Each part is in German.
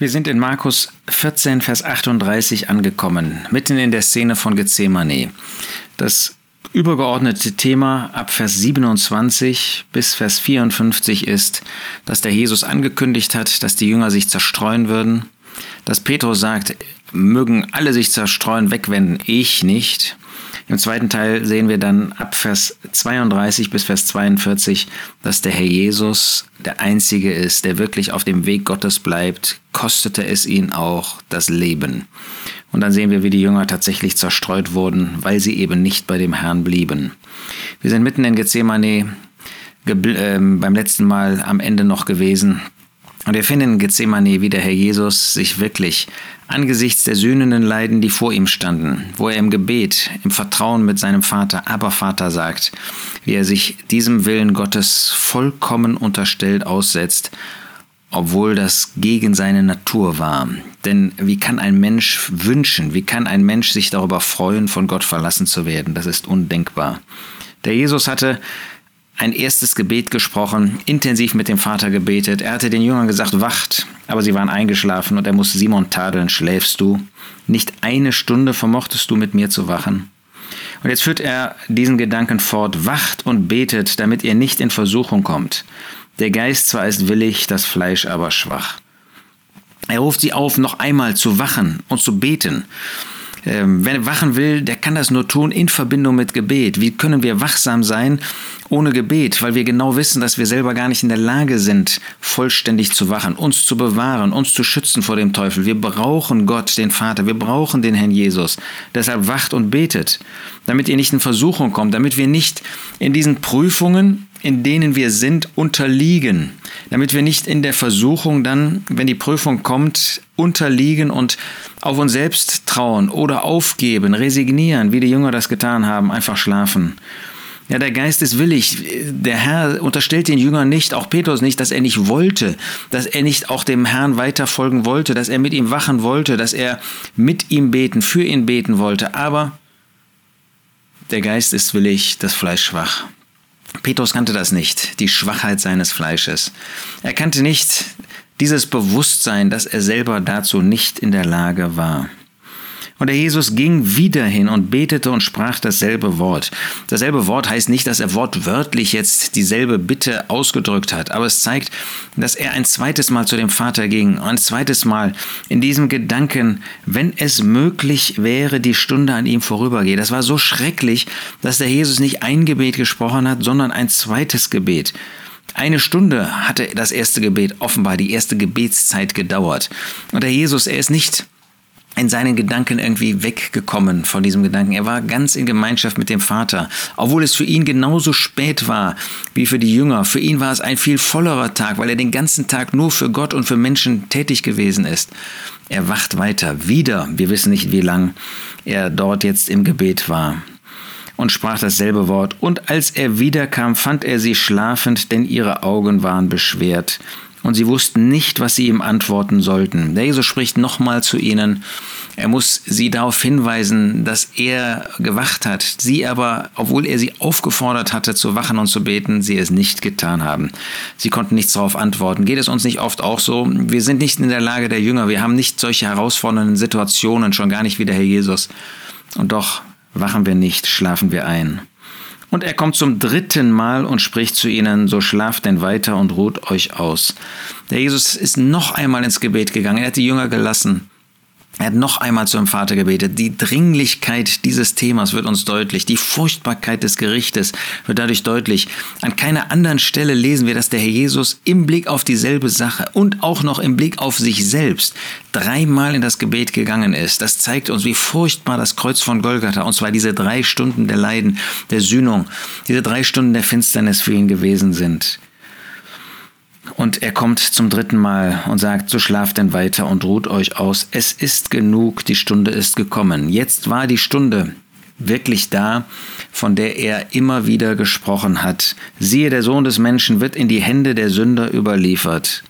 Wir sind in Markus 14, Vers 38 angekommen, mitten in der Szene von Gethsemane. Das übergeordnete Thema ab Vers 27 bis Vers 54 ist, dass der Jesus angekündigt hat, dass die Jünger sich zerstreuen würden, dass Petrus sagt, mögen alle sich zerstreuen, wegwenden, ich nicht. Im zweiten Teil sehen wir dann ab Vers 32 bis Vers 42, dass der Herr Jesus der Einzige ist, der wirklich auf dem Weg Gottes bleibt, kostete es ihn auch das Leben. Und dann sehen wir, wie die Jünger tatsächlich zerstreut wurden, weil sie eben nicht bei dem Herrn blieben. Wir sind mitten in Gethsemane äh, beim letzten Mal am Ende noch gewesen. Und wir finden in Gethsemane, wie der Herr Jesus sich wirklich angesichts der sühnenden Leiden, die vor ihm standen, wo er im Gebet, im Vertrauen mit seinem Vater, aber Vater sagt, wie er sich diesem Willen Gottes vollkommen unterstellt aussetzt, obwohl das gegen seine Natur war. Denn wie kann ein Mensch wünschen, wie kann ein Mensch sich darüber freuen, von Gott verlassen zu werden? Das ist undenkbar. Der Jesus hatte ein erstes Gebet gesprochen, intensiv mit dem Vater gebetet. Er hatte den Jüngern gesagt, wacht, aber sie waren eingeschlafen und er musste Simon tadeln, schläfst du? Nicht eine Stunde vermochtest du mit mir zu wachen? Und jetzt führt er diesen Gedanken fort, wacht und betet, damit ihr nicht in Versuchung kommt. Der Geist zwar ist willig, das Fleisch aber schwach. Er ruft sie auf, noch einmal zu wachen und zu beten. Ähm, wer wachen will, der kann das nur tun in Verbindung mit Gebet. Wie können wir wachsam sein ohne Gebet? Weil wir genau wissen, dass wir selber gar nicht in der Lage sind, vollständig zu wachen, uns zu bewahren, uns zu schützen vor dem Teufel. Wir brauchen Gott, den Vater, wir brauchen den Herrn Jesus. Deshalb wacht und betet, damit ihr nicht in Versuchung kommt, damit wir nicht in diesen Prüfungen in denen wir sind, unterliegen, damit wir nicht in der Versuchung dann, wenn die Prüfung kommt, unterliegen und auf uns selbst trauen oder aufgeben, resignieren, wie die Jünger das getan haben, einfach schlafen. Ja, der Geist ist willig. Der Herr unterstellt den Jüngern nicht, auch Petrus nicht, dass er nicht wollte, dass er nicht auch dem Herrn weiter folgen wollte, dass er mit ihm wachen wollte, dass er mit ihm beten, für ihn beten wollte. Aber der Geist ist willig, das Fleisch schwach. Petrus kannte das nicht, die Schwachheit seines Fleisches. Er kannte nicht dieses Bewusstsein, dass er selber dazu nicht in der Lage war. Und der Jesus ging wieder hin und betete und sprach dasselbe Wort. Dasselbe Wort heißt nicht, dass er wortwörtlich jetzt dieselbe Bitte ausgedrückt hat, aber es zeigt, dass er ein zweites Mal zu dem Vater ging, ein zweites Mal in diesem Gedanken, wenn es möglich wäre, die Stunde an ihm vorübergehe. Das war so schrecklich, dass der Jesus nicht ein Gebet gesprochen hat, sondern ein zweites Gebet. Eine Stunde hatte das erste Gebet offenbar, die erste Gebetszeit gedauert. Und der Jesus, er ist nicht in seinen Gedanken irgendwie weggekommen von diesem Gedanken. Er war ganz in Gemeinschaft mit dem Vater, obwohl es für ihn genauso spät war wie für die Jünger. Für ihn war es ein viel vollerer Tag, weil er den ganzen Tag nur für Gott und für Menschen tätig gewesen ist. Er wacht weiter, wieder, wir wissen nicht wie lang er dort jetzt im Gebet war und sprach dasselbe Wort. Und als er wiederkam, fand er sie schlafend, denn ihre Augen waren beschwert und sie wussten nicht, was sie ihm antworten sollten. Der Jesus spricht nochmal zu ihnen. Er muss sie darauf hinweisen, dass er gewacht hat. Sie aber, obwohl er sie aufgefordert hatte zu wachen und zu beten, sie es nicht getan haben. Sie konnten nichts darauf antworten. Geht es uns nicht oft auch so? Wir sind nicht in der Lage der Jünger. Wir haben nicht solche herausfordernden Situationen, schon gar nicht wie der Herr Jesus. Und doch wachen wir nicht, schlafen wir ein. Und er kommt zum dritten Mal und spricht zu ihnen, so schlaft denn weiter und ruht euch aus. Der Jesus ist noch einmal ins Gebet gegangen, er hat die Jünger gelassen. Er hat noch einmal zum Vater gebetet. Die Dringlichkeit dieses Themas wird uns deutlich. Die Furchtbarkeit des Gerichtes wird dadurch deutlich. An keiner anderen Stelle lesen wir, dass der Herr Jesus im Blick auf dieselbe Sache und auch noch im Blick auf sich selbst dreimal in das Gebet gegangen ist. Das zeigt uns, wie furchtbar das Kreuz von Golgatha, und zwar diese drei Stunden der Leiden, der Sühnung, diese drei Stunden der Finsternis für ihn gewesen sind. Und er kommt zum dritten Mal und sagt, so schlaft denn weiter und ruht euch aus. Es ist genug, die Stunde ist gekommen. Jetzt war die Stunde wirklich da, von der er immer wieder gesprochen hat. Siehe, der Sohn des Menschen wird in die Hände der Sünder überliefert.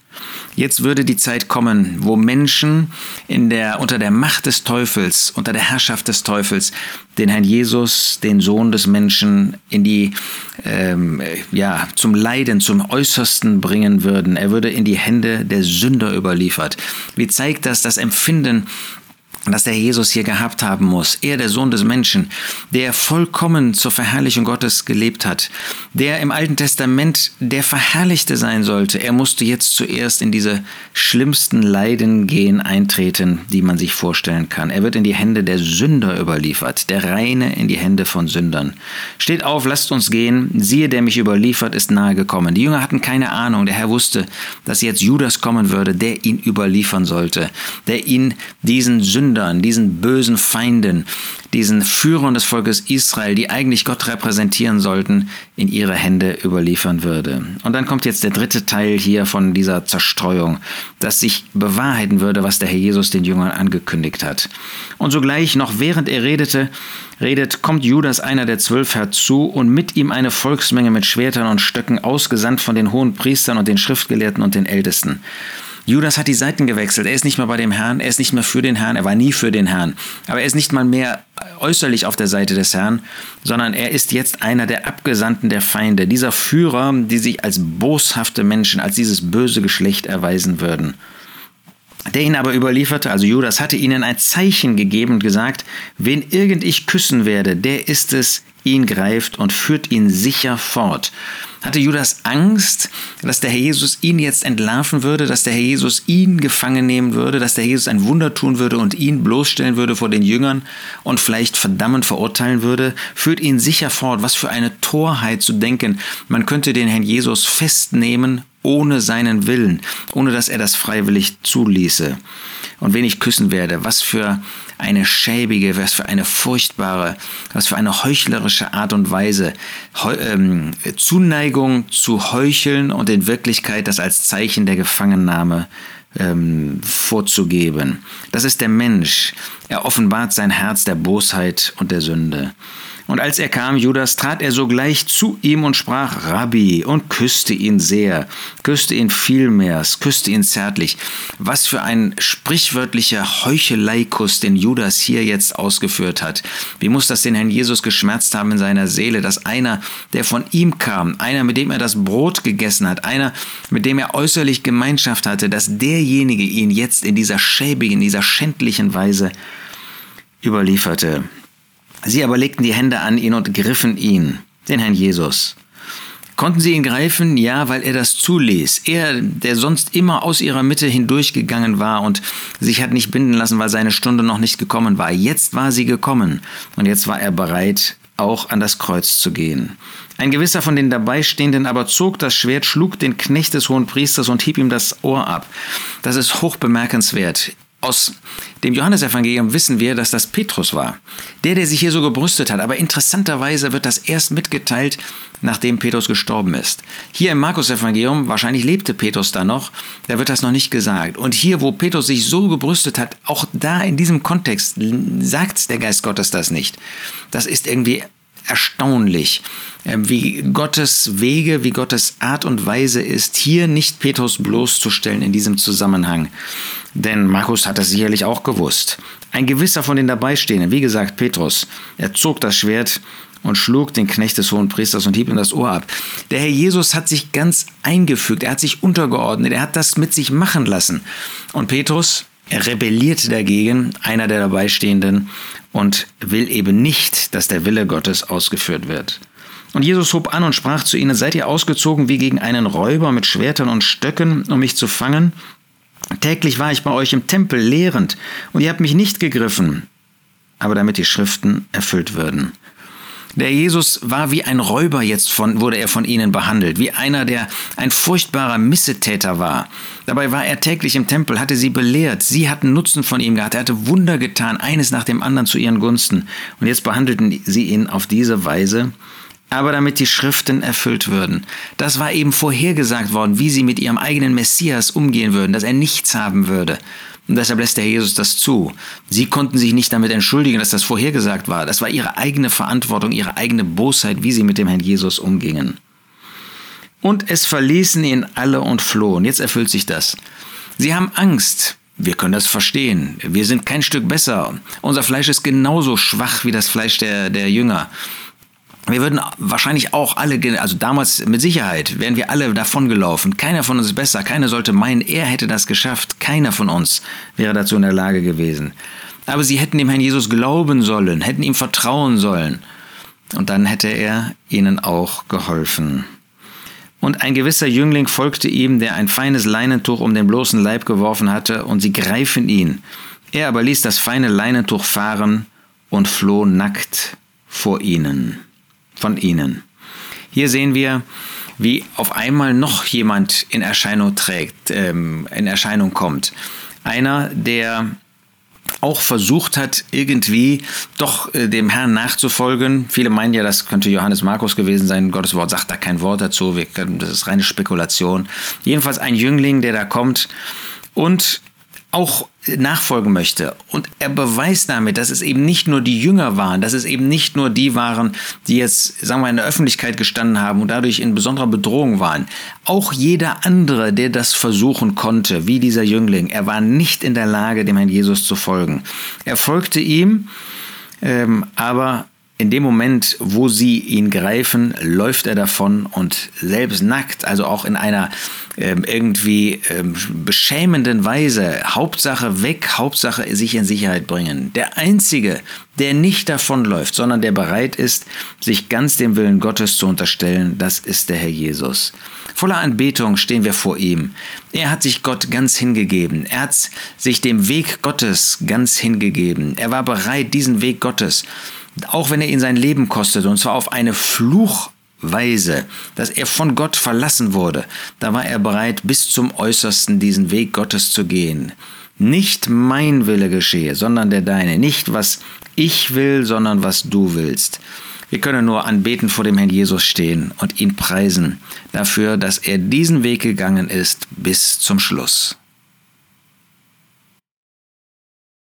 Jetzt würde die Zeit kommen, wo Menschen in der, unter der Macht des Teufels, unter der Herrschaft des Teufels, den Herrn Jesus, den Sohn des Menschen, in die, ähm, ja, zum Leiden, zum Äußersten bringen würden. Er würde in die Hände der Sünder überliefert. Wie zeigt das das Empfinden das der Jesus hier gehabt haben muss. Er, der Sohn des Menschen, der vollkommen zur Verherrlichung Gottes gelebt hat, der im Alten Testament der Verherrlichte sein sollte. Er musste jetzt zuerst in diese schlimmsten Leiden gehen, eintreten, die man sich vorstellen kann. Er wird in die Hände der Sünder überliefert, der Reine in die Hände von Sündern. Steht auf, lasst uns gehen. Siehe, der mich überliefert, ist nahe gekommen. Die Jünger hatten keine Ahnung. Der Herr wusste, dass jetzt Judas kommen würde, der ihn überliefern sollte, der ihn diesen Sünder Sündern, diesen bösen Feinden, diesen Führern des Volkes Israel, die eigentlich Gott repräsentieren sollten, in ihre Hände überliefern würde. Und dann kommt jetzt der dritte Teil hier von dieser Zerstreuung, dass sich bewahrheiten würde, was der Herr Jesus den Jüngern angekündigt hat. Und sogleich, noch während er redete, redet, kommt Judas, einer der zwölf, herzu und mit ihm eine Volksmenge mit Schwertern und Stöcken, ausgesandt von den hohen Priestern und den Schriftgelehrten und den Ältesten. Judas hat die Seiten gewechselt. Er ist nicht mehr bei dem Herrn, er ist nicht mehr für den Herrn, er war nie für den Herrn. Aber er ist nicht mal mehr äußerlich auf der Seite des Herrn, sondern er ist jetzt einer der Abgesandten der Feinde, dieser Führer, die sich als boshafte Menschen, als dieses böse Geschlecht erweisen würden. Der ihn aber überlieferte, also Judas, hatte ihnen ein Zeichen gegeben und gesagt, wen irgend ich küssen werde, der ist es, ihn greift und führt ihn sicher fort. Hatte Judas Angst, dass der Herr Jesus ihn jetzt entlarven würde, dass der Herr Jesus ihn gefangen nehmen würde, dass der Herr Jesus ein Wunder tun würde und ihn bloßstellen würde vor den Jüngern und vielleicht verdammen verurteilen würde? Führt ihn sicher fort. Was für eine Torheit zu denken, man könnte den Herrn Jesus festnehmen ohne seinen Willen, ohne dass er das freiwillig zuließe. Und wen ich küssen werde, was für eine schäbige, was für eine furchtbare, was für eine heuchlerische Art und Weise, Heu, ähm, Zuneigung zu heucheln und in Wirklichkeit das als Zeichen der Gefangennahme ähm, vorzugeben. Das ist der Mensch. Er offenbart sein Herz der Bosheit und der Sünde. Und als er kam, Judas, trat er sogleich zu ihm und sprach Rabbi und küsste ihn sehr, küsste ihn vielmehrs, küsste ihn zärtlich. Was für ein sprichwörtlicher Heucheleikuss, den Judas hier jetzt ausgeführt hat. Wie muss das den Herrn Jesus geschmerzt haben in seiner Seele, dass einer, der von ihm kam, einer, mit dem er das Brot gegessen hat, einer, mit dem er äußerlich Gemeinschaft hatte, dass derjenige ihn jetzt in dieser schäbigen, dieser schändlichen Weise überlieferte. Sie aber legten die Hände an ihn und griffen ihn, den Herrn Jesus. Konnten sie ihn greifen? Ja, weil er das zuließ. Er, der sonst immer aus ihrer Mitte hindurchgegangen war und sich hat nicht binden lassen, weil seine Stunde noch nicht gekommen war. Jetzt war sie gekommen und jetzt war er bereit, auch an das Kreuz zu gehen. Ein gewisser von den Dabeistehenden aber zog das Schwert, schlug den Knecht des hohen Priesters und hieb ihm das Ohr ab. Das ist hoch bemerkenswert. Aus dem Johannesevangelium wissen wir, dass das Petrus war. Der, der sich hier so gebrüstet hat. Aber interessanterweise wird das erst mitgeteilt, nachdem Petrus gestorben ist. Hier im Markus-Evangelium, wahrscheinlich lebte Petrus da noch, da wird das noch nicht gesagt. Und hier, wo Petrus sich so gebrüstet hat, auch da in diesem Kontext sagt der Geist Gottes das nicht. Das ist irgendwie erstaunlich, ähm, wie Gottes Wege, wie Gottes Art und Weise ist, hier nicht Petrus bloßzustellen in diesem Zusammenhang. Denn Markus hat das sicherlich auch gewusst. Ein gewisser von den Dabeistehenden, wie gesagt Petrus, er zog das Schwert und schlug den Knecht des hohen Priesters und hieb ihm das Ohr ab. Der Herr Jesus hat sich ganz eingefügt, er hat sich untergeordnet, er hat das mit sich machen lassen. Und Petrus, er rebelliert dagegen, einer der Dabeistehenden, und will eben nicht, dass der Wille Gottes ausgeführt wird. Und Jesus hob an und sprach zu ihnen, seid ihr ausgezogen wie gegen einen Räuber mit Schwertern und Stöcken, um mich zu fangen? Täglich war ich bei euch im Tempel lehrend, und ihr habt mich nicht gegriffen, aber damit die Schriften erfüllt würden. Der Jesus war wie ein Räuber jetzt von, wurde er von ihnen behandelt, wie einer, der ein furchtbarer Missetäter war. Dabei war er täglich im Tempel, hatte sie belehrt, sie hatten Nutzen von ihm gehabt, er hatte Wunder getan, eines nach dem anderen zu ihren Gunsten. Und jetzt behandelten sie ihn auf diese Weise, aber damit die Schriften erfüllt würden. Das war eben vorhergesagt worden, wie sie mit ihrem eigenen Messias umgehen würden, dass er nichts haben würde. Und deshalb lässt der Jesus das zu. Sie konnten sich nicht damit entschuldigen, dass das vorhergesagt war. Das war ihre eigene Verantwortung, ihre eigene Bosheit, wie sie mit dem Herrn Jesus umgingen. Und es verließen ihn alle und flohen. Jetzt erfüllt sich das. Sie haben Angst. Wir können das verstehen. Wir sind kein Stück besser. Unser Fleisch ist genauso schwach wie das Fleisch der, der Jünger. Wir würden wahrscheinlich auch alle, also damals mit Sicherheit, wären wir alle davongelaufen. Keiner von uns ist besser. Keiner sollte meinen, er hätte das geschafft. Keiner von uns wäre dazu in der Lage gewesen. Aber sie hätten dem Herrn Jesus glauben sollen, hätten ihm vertrauen sollen. Und dann hätte er ihnen auch geholfen. Und ein gewisser Jüngling folgte ihm, der ein feines Leinentuch um den bloßen Leib geworfen hatte, und sie greifen ihn. Er aber ließ das feine Leinentuch fahren und floh nackt vor ihnen, von ihnen. Hier sehen wir, wie auf einmal noch jemand in Erscheinung trägt, ähm, in Erscheinung kommt. Einer, der auch versucht hat, irgendwie doch äh, dem Herrn nachzufolgen. Viele meinen ja, das könnte Johannes Markus gewesen sein. Gottes Wort sagt da kein Wort dazu. Können, das ist reine Spekulation. Jedenfalls ein Jüngling, der da kommt und auch nachfolgen möchte. Und er beweist damit, dass es eben nicht nur die Jünger waren, dass es eben nicht nur die waren, die jetzt, sagen wir, in der Öffentlichkeit gestanden haben und dadurch in besonderer Bedrohung waren. Auch jeder andere, der das versuchen konnte, wie dieser Jüngling, er war nicht in der Lage, dem Herrn Jesus zu folgen. Er folgte ihm, ähm, aber in dem Moment, wo sie ihn greifen, läuft er davon und selbst nackt, also auch in einer ähm, irgendwie ähm, beschämenden Weise, Hauptsache weg, Hauptsache sich in Sicherheit bringen. Der Einzige, der nicht davonläuft, sondern der bereit ist, sich ganz dem Willen Gottes zu unterstellen, das ist der Herr Jesus. Voller Anbetung stehen wir vor ihm. Er hat sich Gott ganz hingegeben. Er hat sich dem Weg Gottes ganz hingegeben. Er war bereit, diesen Weg Gottes auch wenn er ihn sein Leben kostet, und zwar auf eine Fluchweise, dass er von Gott verlassen wurde, da war er bereit, bis zum Äußersten diesen Weg Gottes zu gehen. Nicht mein Wille geschehe, sondern der deine. Nicht was ich will, sondern was du willst. Wir können nur anbeten vor dem Herrn Jesus stehen und ihn preisen dafür, dass er diesen Weg gegangen ist bis zum Schluss.